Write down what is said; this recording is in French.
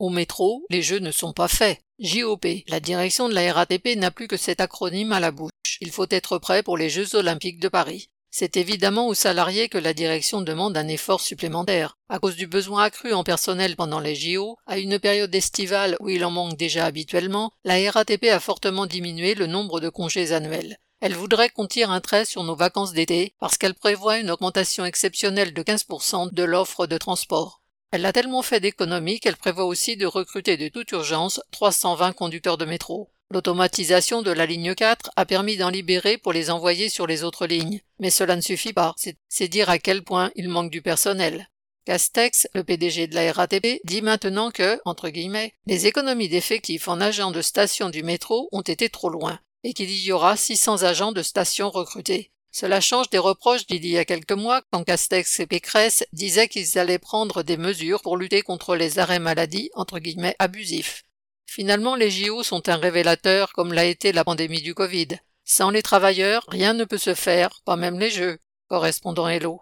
Au métro, les jeux ne sont pas faits. JOP. La direction de la RATP n'a plus que cet acronyme à la bouche. Il faut être prêt pour les Jeux olympiques de Paris. C'est évidemment aux salariés que la direction demande un effort supplémentaire. À cause du besoin accru en personnel pendant les JO, à une période estivale où il en manque déjà habituellement, la RATP a fortement diminué le nombre de congés annuels. Elle voudrait qu'on tire un trait sur nos vacances d'été parce qu'elle prévoit une augmentation exceptionnelle de 15% de l'offre de transport. Elle a tellement fait d'économies qu'elle prévoit aussi de recruter de toute urgence 320 conducteurs de métro. L'automatisation de la ligne 4 a permis d'en libérer pour les envoyer sur les autres lignes. Mais cela ne suffit pas, c'est dire à quel point il manque du personnel. Castex, le PDG de la RATP, dit maintenant que, entre guillemets, les économies d'effectifs en agents de station du métro ont été trop loin, et qu'il y aura 600 agents de station recrutés. Cela change des reproches d'il y a quelques mois quand Castex et Pécresse disaient qu'ils allaient prendre des mesures pour lutter contre les arrêts maladie entre guillemets abusifs. Finalement, les JO sont un révélateur comme l'a été la pandémie du Covid. Sans les travailleurs, rien ne peut se faire, pas même les jeux. Correspondant Hello.